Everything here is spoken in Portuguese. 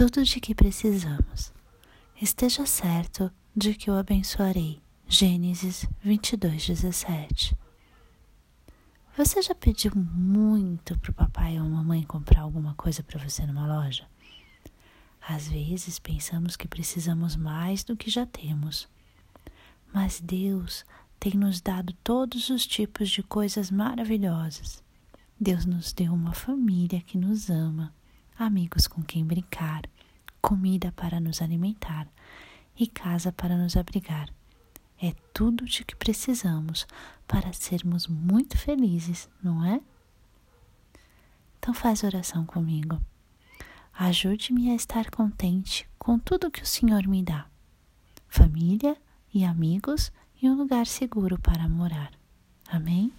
tudo de que precisamos. Esteja certo de que o abençoarei. Gênesis 22, 17. Você já pediu muito para o papai ou mamãe comprar alguma coisa para você numa loja? Às vezes pensamos que precisamos mais do que já temos. Mas Deus tem nos dado todos os tipos de coisas maravilhosas. Deus nos deu uma família que nos ama, amigos com quem brincar, comida para nos alimentar e casa para nos abrigar. É tudo de que precisamos para sermos muito felizes, não é? Então faz oração comigo. Ajude-me a estar contente com tudo que o Senhor me dá. Família e amigos e um lugar seguro para morar. Amém?